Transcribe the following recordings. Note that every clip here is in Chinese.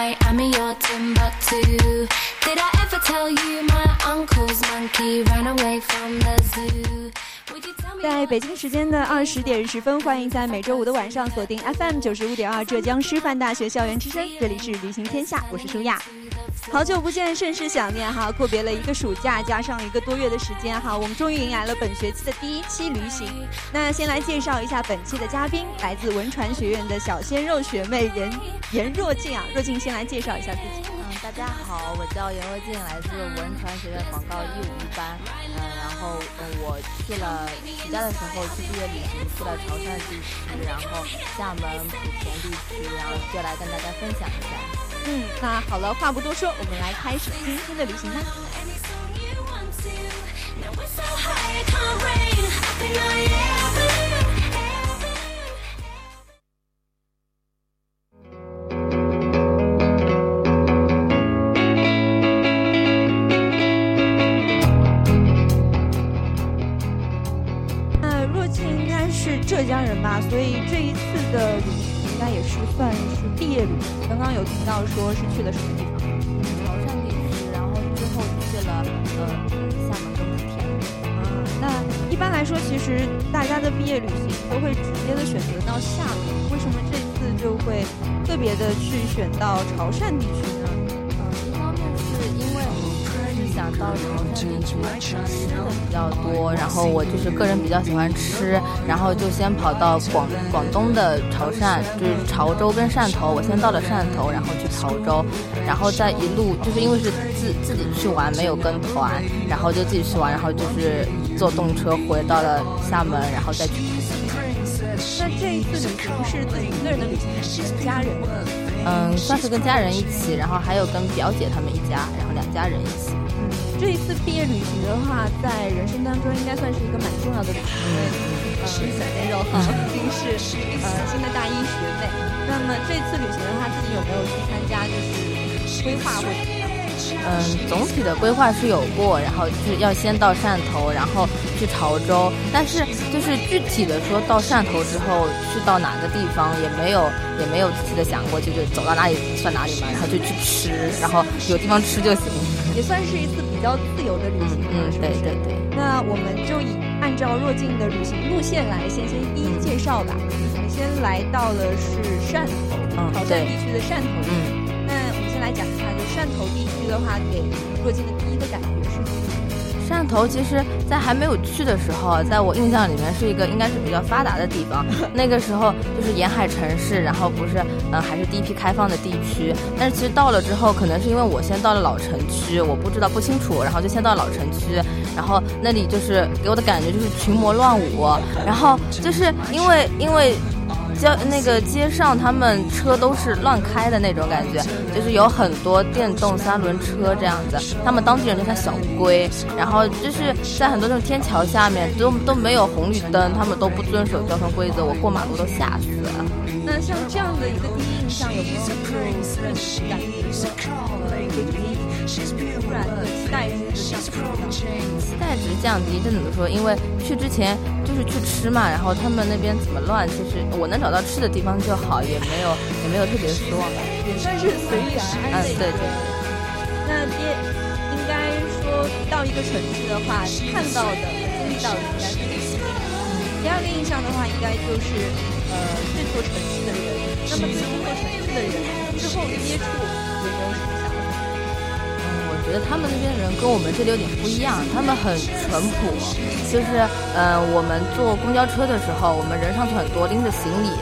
I am in your Timbuktu. Did I ever tell you my uncle's monkey ran away from the zoo? 在北京时间的二十点十分，欢迎在每周五的晚上锁定 FM 九十五点二浙江师范大学校园之声，这里是旅行天下，我是舒亚。好久不见，甚是想念哈！阔别了一个暑假，加上一个多月的时间哈，我们终于迎来了本学期的第一期旅行。那先来介绍一下本期的嘉宾，来自文传学院的小鲜肉学妹严严若静啊。若静先来介绍一下自己。嗯，大家好，我叫严若静，来自文传学院广告一五一班。嗯，然后嗯，我去了暑假的时候去毕业旅行，去了潮汕地区，然后厦门、莆田地区，然后就来跟大家分享一下。嗯，那好了，话不多说，我们来开始今天的旅行吧。人吧，所以这一次的旅行。应该也是算是毕业旅行。刚刚有听到说是去了什么地方？潮汕地区，然后之后去了呃厦门跟莆田。啊，那一般来说，其实大家的毕业旅行都会直接的选择到厦门，为什么这次就会特别的去选到潮汕地区呢？嗯，一方面是因为是想到潮汕地区吃的比较多，然后我就是个人比较喜欢吃，然后就先跑到广广东的潮汕，就是潮州跟汕头。我先到了汕头，然后去潮州，然后再一路就是因为是自自己去玩，没有跟团，然后就自己去玩，然后就是坐动车回到了厦门，然后再去。那这一次旅行是自己一个人的旅行，还是家人？嗯，算是跟家人一起，然后还有跟表姐他们一家，然后两家人一起。嗯这一次毕业旅行的话，在人生当中应该算是一个蛮重要的旅行，小鲜肉哈，毕竟是呃新的大一学妹。那么这次旅行的话，自己有没有去参加就是规划或？嗯，总体的规划是有过，然后就是要先到汕头，然后去潮州。但是就是具体的说到汕头之后去到哪个地方也没有，也没有仔细的想过，就是走到哪里算哪里嘛，然后就去吃，然后有地方吃就行。也算是一次比较自由的旅行，嗯，对对对。那我们就以按照若静的旅行路线来先先一一介绍吧。我们先来到了是汕头，嗯，潮汕地区的汕头，嗯。那我们先来讲一下，就汕头地区的话，给若静的第一个感觉是。汕头其实，在还没有去的时候，在我印象里面是一个应该是比较发达的地方。那个时候就是沿海城市，然后不是，嗯，还是第一批开放的地区。但是其实到了之后，可能是因为我先到了老城区，我不知道不清楚，然后就先到老城区，然后那里就是给我的感觉就是群魔乱舞，然后就是因为因为。街那个街上，他们车都是乱开的那种感觉，就是有很多电动三轮车这样子。他们当地人就像小乌龟，然后就是在很多这种天桥下面都都没有红绿灯，他们都不遵守交通规则，我过马路都吓死了。像这样的一个第一印象，有没有就让你感觉，突然的期待值降低？期待值降低，这怎么说？因为去之前就。是去吃嘛，然后他们那边怎么乱，其实我能找到吃的地方就好，也没有也没有特别失望吧，也算是随缘。嗯，对对。那第应该说到一个城市的话，看到的、经历到的应该是第一个。第二个印象的话，应该就是呃这座城市的人。那么对这座城市的人之后接触有没有什么想法？嗯，我？觉得他们那边的人跟我们这里有点不一样，他们很淳朴，就是，嗯，我们坐公交车的时候，我们人上去很多，拎着行李，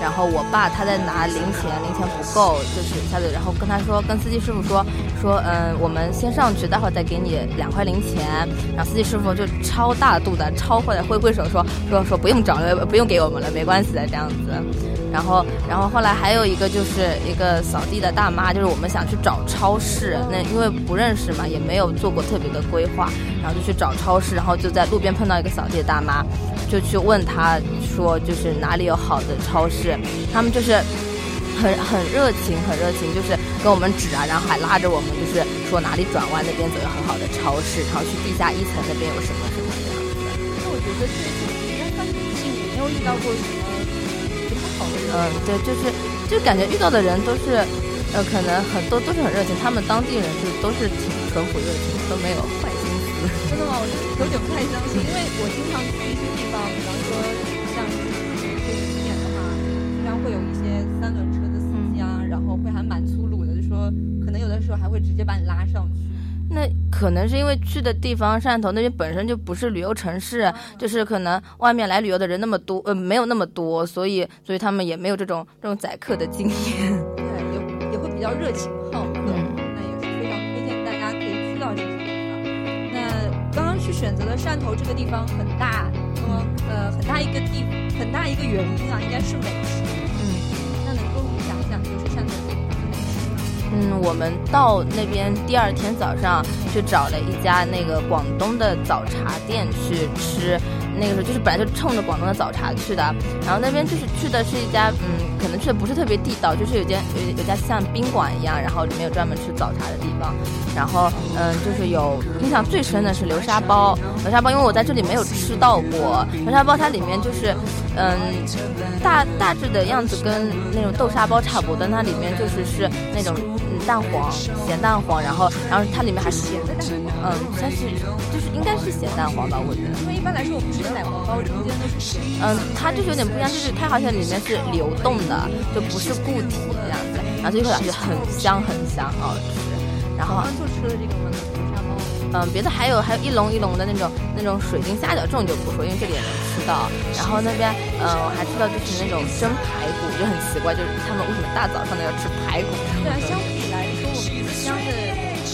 然后我爸他在拿零钱，零钱不够，就是下子，然后跟他说，跟司机师傅说，说，嗯，我们先上去，待会儿再给你两块零钱，然后司机师傅就超大度的超会的挥挥手说，说说不用找了，不用给我们了，没关系的这样子。然后然后后来还有一个就是一个扫地的大妈，就是我们想去找超市，那因为不认识嘛，也没有做过特别的规划，然后就去找超市，然后就在路边碰到一个扫地的大妈，就去问他说就是哪里有好的超市，他们就是很很热情，很热情，就是跟我们指啊，然后还拉着我们，就是说哪里转弯那边走有很好的超市，然后去地下一层那边有什么什么这样子的。那我觉得这次应该算挺幸运，没有遇到过什么。嗯，对，就是就感觉遇到的人都是，呃，可能很多都是很热情，他们当地人就都是挺淳朴热情，都没有坏心思。真的吗？我就有点不太相信，因为我经常去一些地方，比方说像是这几年的话，经常会有一些三轮车的司机啊，然后会还蛮粗鲁的，就说可能有的时候还会直接把你拉上去。那可能是因为去的地方汕头那边本身就不是旅游城市，就是可能外面来旅游的人那么多，呃，没有那么多，所以所以他们也没有这种这种宰客的经验。对，也也会比较热情好客，那也是非常推荐大家可以去到这些地方。那刚刚去选择了汕头这个地方很大，那么呃很大一个地很大一个原因啊，应该是美食。嗯，那能跟我们讲讲就是汕头？嗯，我们到那边第二天早上就找了一家那个广东的早茶店去吃，那个时候就是本来就冲着广东的早茶去的，然后那边就是去的是一家，嗯，可能去的不是特别地道，就是有间有有家像宾馆一样，然后里面有专门吃早茶的地方，然后嗯，就是有印象最深的是流沙包，流沙包因为我在这里没有吃到过，流沙包它里面就是，嗯，大大致的样子跟那种豆沙包差不多，但它里面就是是那种。咸，蛋黄，咸蛋黄，然后，然后它里面还是咸的蛋黄，嗯，算是就是应该是咸蛋黄吧，我觉得。因为一般来说我们吃的奶黄包中间都是咸。嗯，它就是有点不一样，就是它好像里面是流动的，就不是固体这样子，然后最后感觉很香很香，好吃。然后就吃了这个吗？嗯，别的还有还有一笼一笼的那种那种水晶虾饺，这种就不说，因为这里也能吃到。然后那边嗯，我还吃到就是那种蒸排骨，就很奇怪，就是他们为什么大早上的要吃排骨？对啊，相比来说，我们浙江的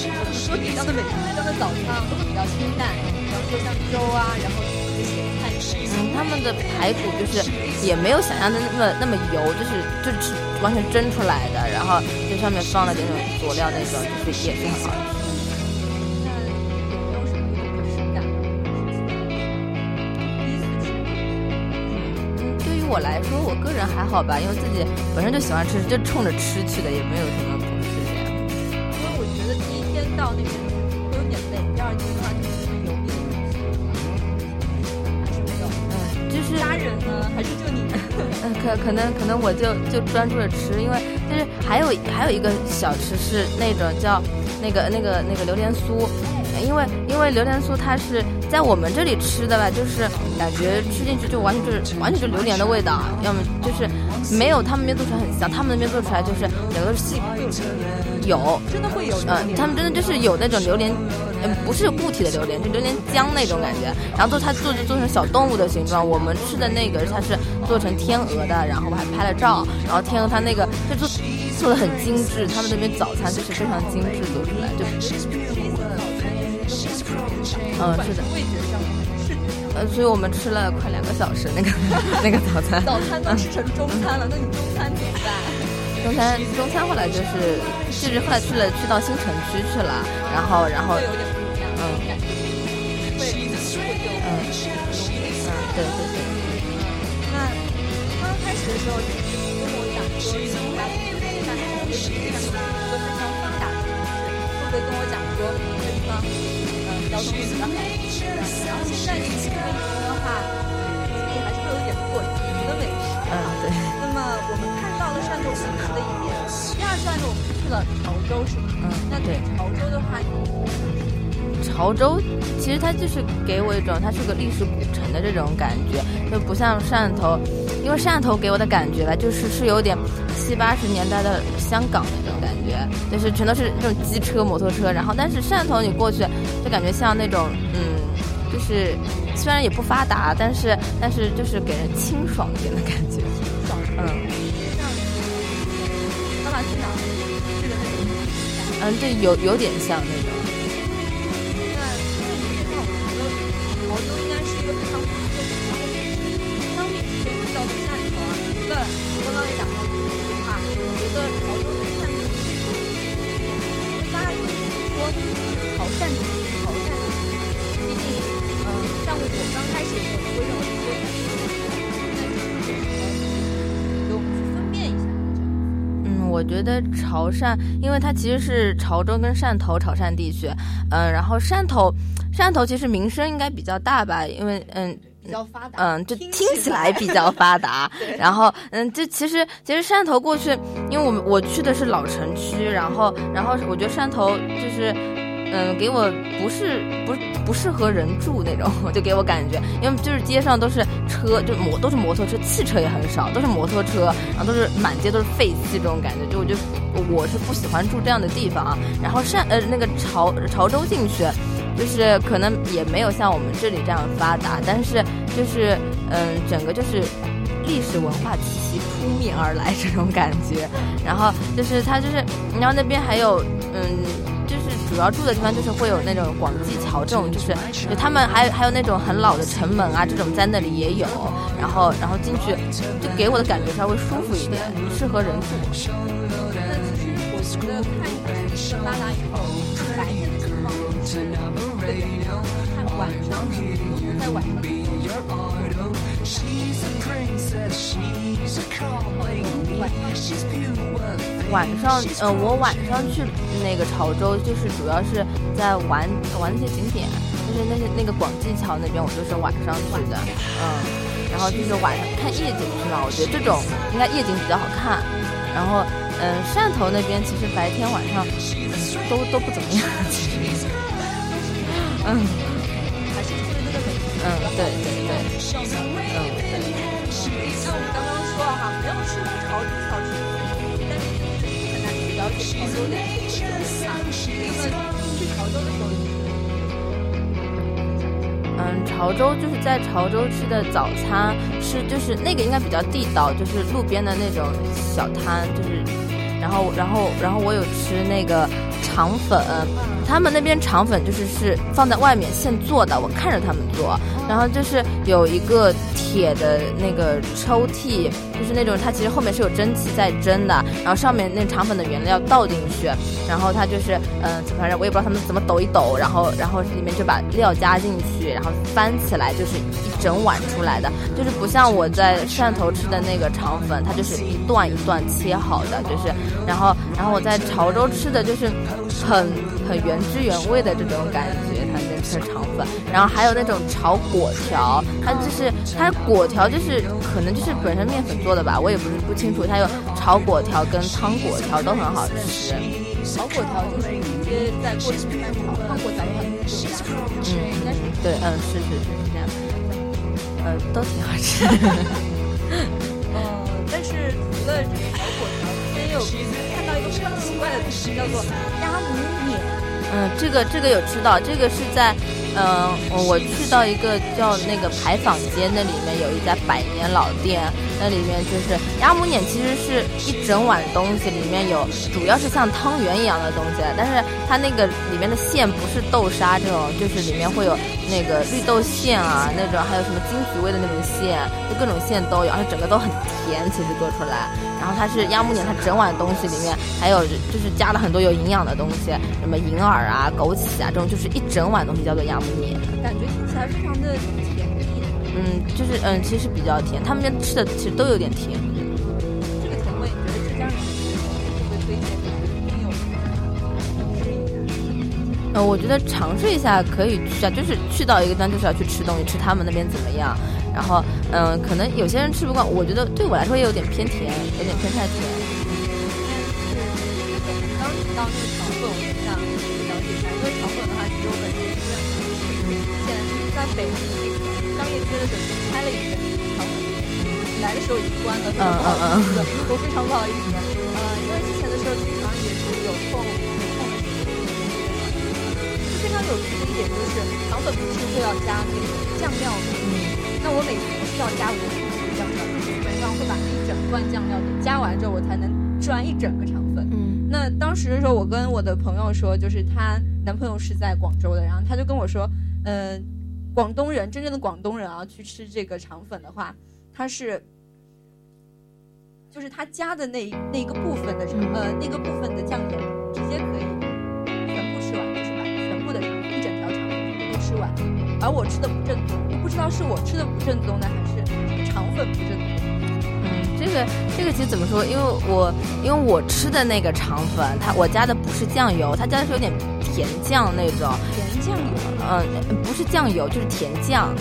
我们说浙江的美食，浙江的早餐都会比较清淡，比方说像粥啊，然后一些咸菜。嗯，他们的排骨就是也没有想象的那么那么油，就是就是完全蒸出来的，然后就上面放了点那种佐料那种，就是也是很好吃。我来说，我个人还好吧，因为自己本身就喜欢吃，就冲着吃去的，也没有什么不适这样。因为我觉得第一天到那边会有点累，第二天的话就是有一点还是没有。嗯，就是家人呢，还是就你？嗯，可可能可能我就就专注着吃，因为就是还有还有一个小吃是那种叫那个那个那个榴莲酥。因为因为榴莲酥它是在我们这里吃的吧，就是感觉吃进去就完全就是完全就是榴莲的味道，要么就是没有他们那边做出来很香，他们那边做出来就是两个是细，有真的会有嗯，他们真的就是有那种榴莲，嗯，不是固体的榴莲，就榴莲浆那种感觉，然后做它做就做成小动物的形状。我们吃的那个它是做成天鹅的，然后我还拍了照，然后天鹅它那个就做做的很精致，他们那边早餐就是非常精致做出来就。嗯，是的，味觉上视觉上，呃，所以我们吃了快两个小时那个 那个早餐，早餐都吃成中餐了，那你中餐怎么办？中餐中餐后来就是就是后来去了去到新城区去了，然后然后会有点不一样，嗯，嗯嗯对对对，那刚刚开始的时候我讲说，新加坡这个地方也是非常会跟我讲说这个地方？交通会比较好，然后现在其实这边的话，这里还是会有点过节的美食。嗯，对。那么我们看到了汕头美食的一面，第二站呢，我们去了潮州，是吗？嗯，那对潮州的话，潮州其实它就是给我一种它是个历史古城的这种感觉，就不像汕头，因为汕头给我的感觉吧，就是是有点七八十年代的香港那种觉，就是全都是那种机车、摩托车，然后但是汕头你过去就感觉像那种嗯，就是虽然也不发达，但是但是就是给人清爽一点的感觉，爽，嗯，像爸爸去哪儿？去的那种，嗯，对，有有点像那种。潮汕地区，潮汕地区。毕竟嗯，像我刚开始也没有说上回说，但是我觉得应该就是说，嗯，给我们去分辨一下。我觉得，嗯，我觉得潮汕，因为它其实是潮州跟汕头潮汕地区，嗯，然后汕头，汕头其实名声应该比较大吧，因为嗯。比较发达，嗯，就听起来比较发达。然后，嗯，就其实其实汕头过去，因为我们我去的是老城区，然后然后我觉得汕头就是，嗯，给我不是不不适合人住那种，就给我感觉，因为就是街上都是车，就摩都是摩托车，汽车也很少，都是摩托车，然后都是满街都是废气这种感觉，就我就我是不喜欢住这样的地方啊。然后汕呃那个潮潮州进去。就是可能也没有像我们这里这样发达，但是就是嗯，整个就是历史文化气息扑面而来这种感觉。然后就是它就是，然后那边还有嗯，就是主要住的地方就是会有那种广济桥这种，就是就他们还有还有那种很老的城门啊，这种在那里也有。然后然后进去就给我的感觉稍微舒服一点，适合人住。那其实我看一个发达以后，白天的情况。看晚上，在晚上。晚上，呃，我晚上去那个潮州，就是主要是在玩玩那些景点，就是那些那个广济桥那边，我就是晚上去的，嗯，然后就是晚上看夜景去嘛，我觉得这种应该夜景比较好看。然后，嗯，汕头那边其实白天晚上都都不怎么样，嗯，嗯，对对对。嗯，对。像我们刚刚说哈，没有吃过潮州小吃，但是就是很难去了解潮州的一些潮州就是在潮州吃的早餐是就是那个应该比较地道，就是路边的那种小摊，就是然后然后然后我有吃那个肠粉。他们那边肠粉就是是放在外面现做的，我看着他们做，然后就是有一个铁的那个抽屉，就是那种它其实后面是有蒸汽在蒸的，然后上面那肠粉的原料倒进去，然后它就是嗯，反正我也不知道他们怎么抖一抖，然后然后里面就把料加进去，然后翻起来就是一整碗出来的，就是不像我在汕头吃的那个肠粉，它就是一段一段切好的，就是然后然后我在潮州吃的就是很。很原汁原味的这种感觉，它那吃肠粉，然后还有那种炒粿条，它就是它粿条就是可能就是本身面粉做的吧，我也不是不清楚。它有炒粿条跟汤粿条都很好吃。炒粿条就是直接在锅里面炒，汤粿条的话就是加嗯，应该是对，嗯，是是是是这样，呃，都挺好吃。嗯，但是除了这个炒粿条，也有看到一个非常奇怪的东西，叫做鸭母碾。嗯，这个这个有吃到，这个是在，嗯，我去到一个叫那个牌坊街，那里面有一家百年老店，那里面就是鸭母碾，其实是一整碗东西，里面有主要是像汤圆一样的东西，但是它那个里面的馅不是豆沙这种，就是里面会有那个绿豆馅啊，那种还有什么金桔味的那种馅，就各种馅都有，而且整个都很甜，其实做出来。然后它是鸭母碾，它整碗东西里面还有就是加了很多有营养的东西，什么银耳啊、枸杞啊这种，就是一整碗东西叫做鸭感觉听起来非常的甜蜜。嗯，就是嗯，其实比较甜，他们那边吃的其实都有点甜。这个甜味，你觉得浙江人会不会推荐给朋友嗯，我觉得尝试一下可以去啊，就是去到一个地方就是要去吃东西，吃他们那边怎么样。然后，嗯，可能有些人吃不惯，我觉得对我来说也有点偏甜，有点偏太甜。刚提到那个北京那个商业街的时候开了一个肠粉店，来的时候已经关了，嗯嗯嗯，我非常不好意思。呃，因为之前的时候经常也是有空有空的时候，非常有趣的一点就是肠粉不是会要加那个酱料的。那我每次都是要加五十酱料，基本上会把一整罐酱料给加完之后，我才能吃完一整个肠粉。嗯，那当时的时候，我跟我的朋友说，就是她男朋友是在广州的，然后她就跟我说，嗯，广东人真正的广东人啊，去吃这个肠粉的话，他是，就是他加的那那一个部分的肠，呃，那个部分的酱油，直接可以全部吃完，就是把全部的肠一整条肠粉都吃完。而我吃的不正宗，不知道是我吃的不正宗呢，还是肠粉不正宗。嗯，这个这个其实怎么说？因为我因为我吃的那个肠粉，它我加的不是酱油，它加的是有点甜酱那种。甜酱油？嗯，不是酱油，就是甜酱。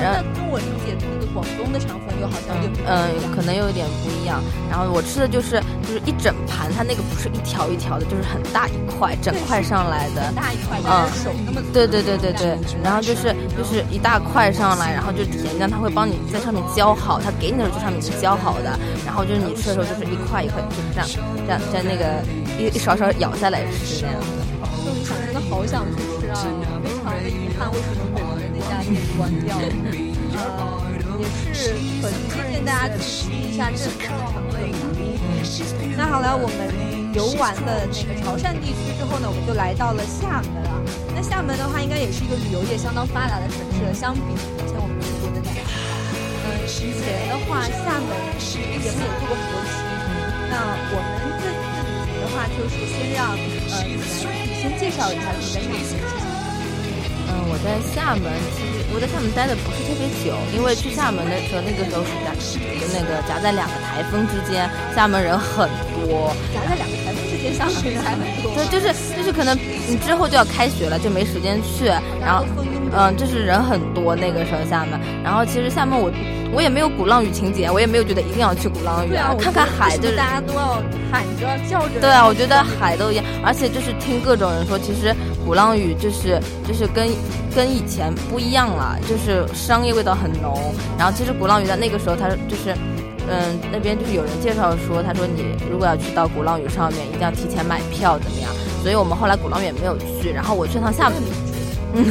那跟我理解的那个广东的肠粉又好像有点嗯，可能有一点不一样。然后我吃的就是就是一整盘，它那个不是一条一条的，就是很大一块，整块上来的。大一块，嗯，手那么。对对对对对。然后就是就是一大块上来，然后就甜酱，它会帮你在上面浇好，它给你的时候就上面是浇好的。然后就是你吃的时候就是一块一块，就是这样这样在那个一一勺勺舀下来吃这样。就你想真的好想去吃啊，非常的遗憾，为什么我们那家店关掉了？呃，也是很推荐大家去吃一下这边的。那好了，我们游玩的那个潮汕地区之后呢，我们就来到了厦门了。那厦门的话，应该也是一个旅游业相当发达的城市。相比以前我们去过的两个，嗯，以前的话，厦门也没有做过佛系。那我们这次旅行的话，就是先让呃。你先介绍一下你在厦门。嗯，我在厦门，其实我在厦门待的不是特别久，因为去厦门的时候，那个时候是在那个夹在两个台风之间，厦门人很多。夹在两个台风之间，厦门人还很多。对，就是就是可能你之后就要开学了，就没时间去，然后嗯，就是人很多那个时候厦门。然后其实厦门我。我也没有鼓浪屿情节，我也没有觉得一定要去鼓浪屿啊，看看海就是大家都要喊着叫着。对啊，我觉得海都一样，而且就是听各种人说，其实鼓浪屿就是就是跟跟以前不一样了，就是商业味道很浓。然后其实鼓浪屿在那个时候，它就是嗯那边就是有人介绍说，他说你如果要去到鼓浪屿上面，一定要提前买票怎么样？所以我们后来鼓浪屿也没有去，然后我去趟厦门。嗯，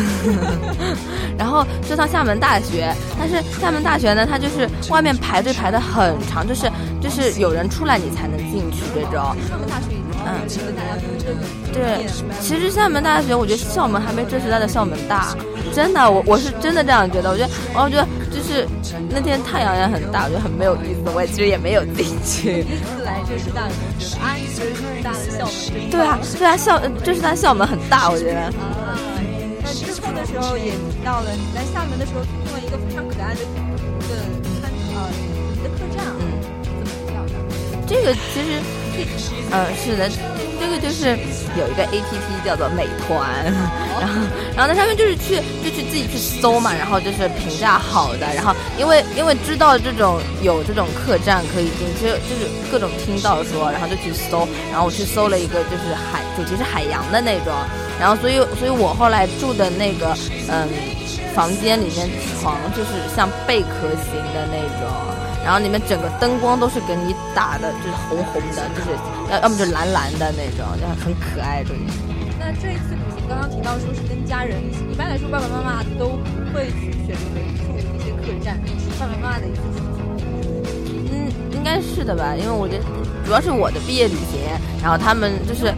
然后去趟厦门大学，但是厦门大学呢，它就是外面排队排的很长，就是就是有人出来你才能进去这种。厦门大学嗯，对，其实厦门大学我觉得校门还没这时代的校门大，真的，我我是真的这样觉得。我觉得，我觉得就是那天太阳也很大，我觉得很没有意思。我也其实也没有进去。第一次来这师大的时候觉得啊，这是大的校门。对啊，对啊，校这是他校门很大，我觉得。之后的时候也提到了，你在厦门的时候听了一个非常可爱的一个餐呃的客栈啊，怎么调的？这个其实，嗯，是的，这个就是有一个 A P P 叫做美团，然后然后在上面就是去就去自己去搜嘛，然后就是评价好的，然后因为因为知道这种有这种客栈可以进，其实就是各种听到说，然后就去搜，然后我去搜了一个就是海主题是海洋的那种。然后，所以，所以我后来住的那个，嗯，房间里面床就是像贝壳型的那种，然后里面整个灯光都是给你打的，就是红红的，就是要要么就蓝蓝的那种，就很可爱。这里。那这一次旅行刚刚提到说是跟家人一起，一般来说爸爸妈妈都不会去选择住一些客栈，是爸爸妈妈的一次。嗯，应该是的吧，因为我觉得主要是我的毕业旅行，然后他们就是，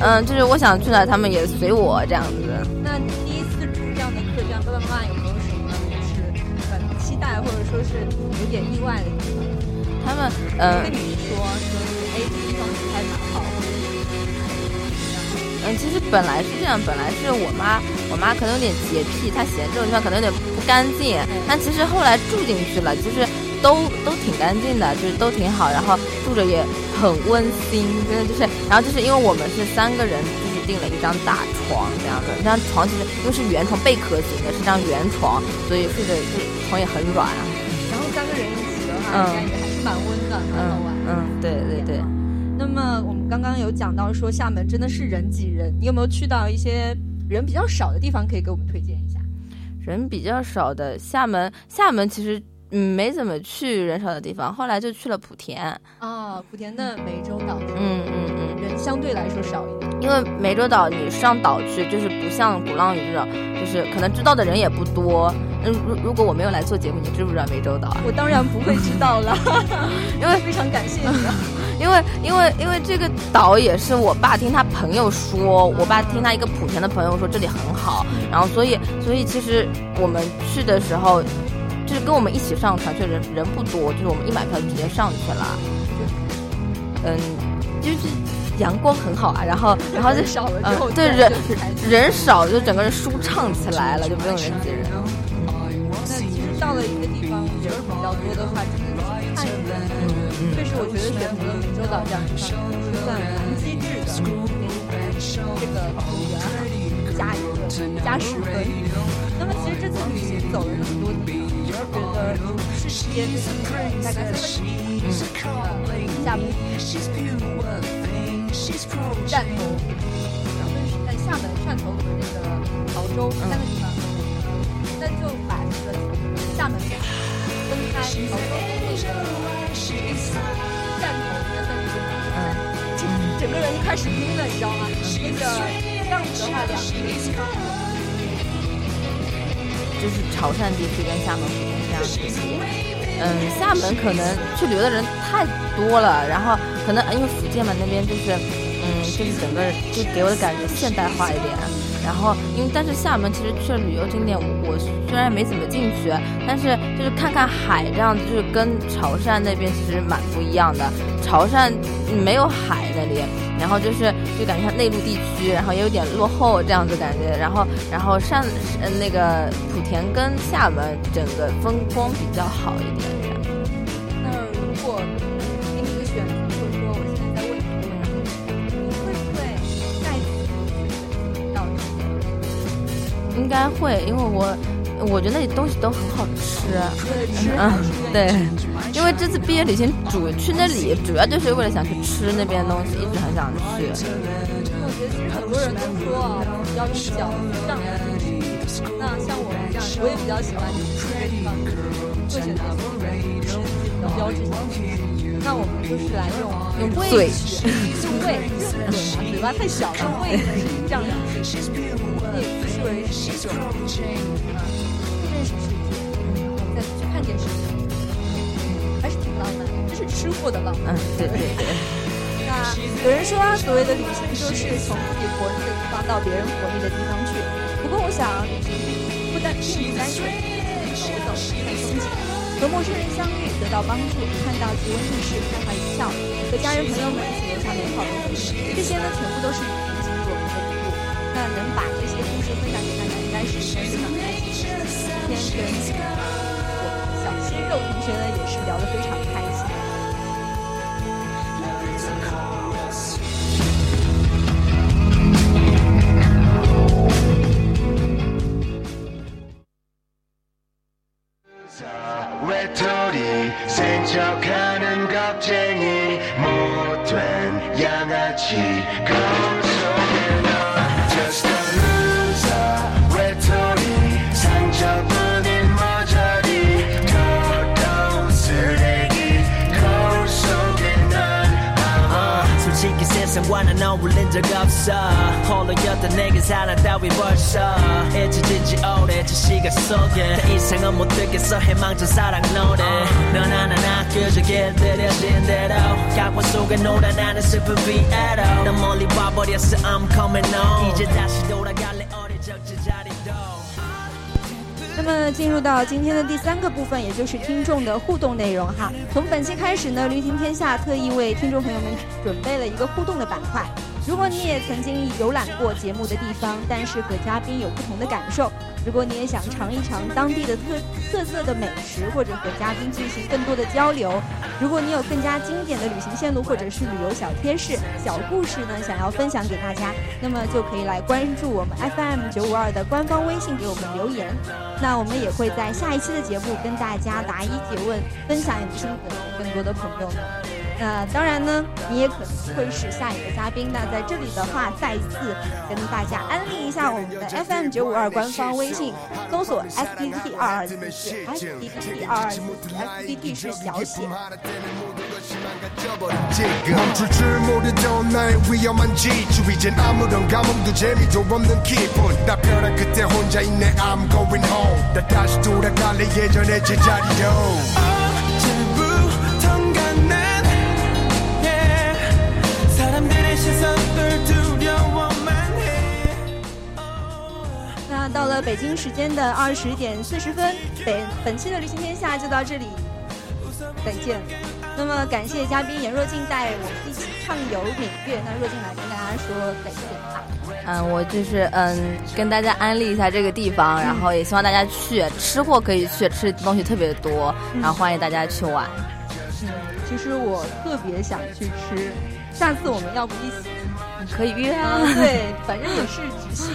嗯，就是我想去哪，他们也随我这样子。那第一次住这样的客栈，爸爸妈妈有没有待，或者说是有点意外的地方？他们嗯跟你说说是哎，这地方还蛮好。嗯，其实本来是这样，本来是我妈，我妈可能有点洁癖，她嫌这种地方可能有点不干净，但其实后来住进去了，就是。都都挺干净的，就是都挺好，然后住着也很温馨，真的就是，然后就是因为我们是三个人，就是订了一张大床这样的，这张床其实因为是圆床贝壳型的，是张圆床，所以睡着就床也很软啊。然后三个人一起的话，感觉还是蛮温的，很好玩。嗯，对对对。那么我们刚刚有讲到说厦门真的是人挤人，你有没有去到一些人比较少的地方可以给我们推荐一下？人比较少的厦门，厦门其实。嗯，没怎么去人少的地方，后来就去了莆田。哦，莆田的湄洲岛。嗯嗯嗯，人相对来说少一点。因为湄洲岛你上岛去，就是不像鼓浪屿这种，就是可能知道的人也不多。嗯，如如果我没有来做节目，你知不知道湄洲岛？我当然不会知道了，因为非常感谢你。因为因为因为这个岛也是我爸听他朋友说，我爸听他一个莆田的朋友说这里很好，然后所以所以其实我们去的时候。就是跟我们一起上船，却人人不多，就是我们一买票就直接上去了。嗯，就是阳光很好啊，然后 然后就少了之后，对人人少就整个人舒畅起来了，就不用人挤人。那其实到了一个地方人比较多的话，真的是看人。确实，我觉得选择美洲岛这样地方是算蛮机智的，给这个组员加一个加十分。那么其实这次旅行走了那么多地方，我觉得是时间大概三分之一，嗯，下面汕头，然后是在厦门、汕头和那个潮州三个地方，那就把这个厦门分开，潮州跟那个汕头的分开，嗯，就整个人就开始晕了，你知道吗？那个这样子的话，两个地方。就是潮汕地区跟厦门、福建这样子。嗯，厦门可能去旅游的人太多了，然后可能因为福建嘛那边就是，嗯，就是整个就给我的感觉现代化一点。然后因为但是厦门其实去了旅游景点，我虽然没怎么进去，但是就是看看海这样子，就是跟潮汕那边其实蛮不一样的。潮汕没有海那里，然后就是就感觉像内陆地区，然后也有点落后这样子感觉。然后然后上呃那个莆田跟厦门整个风光比较好一点。这样那如果给你一个选择，或者说我现在在问你，你会不会再次到这边？应该会，因为我我觉得那里东西都很好吃。吃，嗯，对。因为这次毕业旅行主去那里，主要就是为了想去吃那边的东西，一直很想去。我觉得其实很多人都说啊，要用脚上来去。那像我们这样，我也比较喜欢去这个地方，会选择吃自己的标志性的。那我们就是来用用嘴去，用胃，嘴巴太小了，胃这样子，也视为是一种啊，认识世界，再去看见世界。吃货的浪漫，对对对。那有人说，所谓的旅行就是从自己活腻的地方到别人活腻的地方去。不过，我想旅行不单并不单纯是走走看风景，和陌生人相遇得到帮助，看到奇闻异事开怀一笑，和家人朋友们一起留下美好的回忆，这些呢全部都是旅行给我们的礼物。那能把天跟我们小鲜肉同学呢也是聊得非常开心。那么进入到今天的第三个部分，也就是听众的互动内容哈。从本期开始呢，驴行天下特意为听众朋友们准备了一个互动的板块。如果你也曾经游览过节目的地方，但是和嘉宾有不同的感受；如果你也想尝一尝当地的特特色的美食，或者和嘉宾进行更多的交流；如果你有更加经典的旅行线路，或者是旅游小贴士、小故事呢，想要分享给大家，那么就可以来关注我们 FM 九五二的官方微信，给我们留言。那我们也会在下一期的节目跟大家答疑解问，分享你的心得给更多的朋友们。那当然呢，你也可能会是下一个嘉宾。那在这里的话，再一次跟大家安利一下我们的 FM 九五二官方微信，搜索 S D T 二二四四，S D T 二二四四，S D T 是小写。到了北京时间的二十点四十分，本本期的旅行天下就到这里，再见。那么感谢嘉宾严若静带我们一起畅游闽粤。那若静来跟大家说再见吧。嗯，我就是嗯跟大家安利一下这个地方，然后也希望大家去吃货可以去吃的东西特别多，然后欢迎大家去玩。嗯，其实我特别想去吃，下次我们要不一起？可以约啊。对，反正也是直系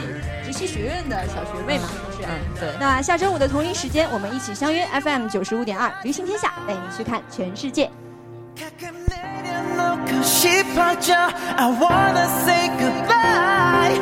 戏学院的小学妹嘛，是、啊。嗯，对。那下周五的同一时间，我们一起相约 FM 九十五点二，旅行天下，带你去看全世界。I wanna say goodbye.